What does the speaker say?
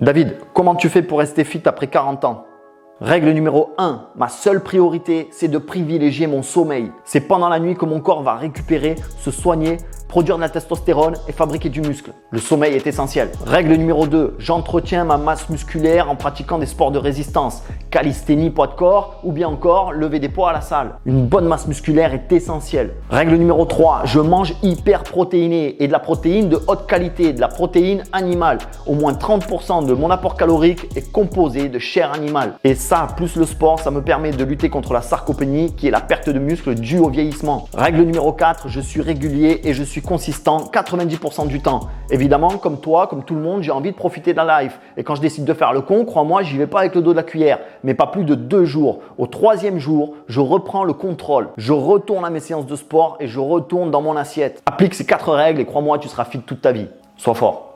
David, comment tu fais pour rester fit après 40 ans? Règle numéro 1, ma seule priorité, c'est de privilégier mon sommeil. C'est pendant la nuit que mon corps va récupérer, se soigner, produire de la testostérone et fabriquer du muscle. Le sommeil est essentiel. Règle numéro 2, j'entretiens ma masse musculaire en pratiquant des sports de résistance, calisthénie, poids de corps ou bien encore lever des poids à la salle. Une bonne masse musculaire est essentielle. Règle numéro 3, je mange hyper protéiné et de la protéine de haute qualité, de la protéine animale. Au moins 30% de mon apport calorique est composé de chair animale. Et ça, plus le sport, ça me permet de lutter contre la sarcopénie qui est la perte de muscle due au vieillissement. Règle numéro 4, je suis régulier et je suis consistant 90% du temps. Évidemment, comme toi, comme tout le monde, j'ai envie de profiter de la life. Et quand je décide de faire le con, crois-moi, j'y vais pas avec le dos de la cuillère, mais pas plus de deux jours. Au troisième jour, je reprends le contrôle. Je retourne à mes séances de sport et je retourne dans mon assiette. Applique ces quatre règles et crois-moi, tu seras fit toute ta vie. Sois fort.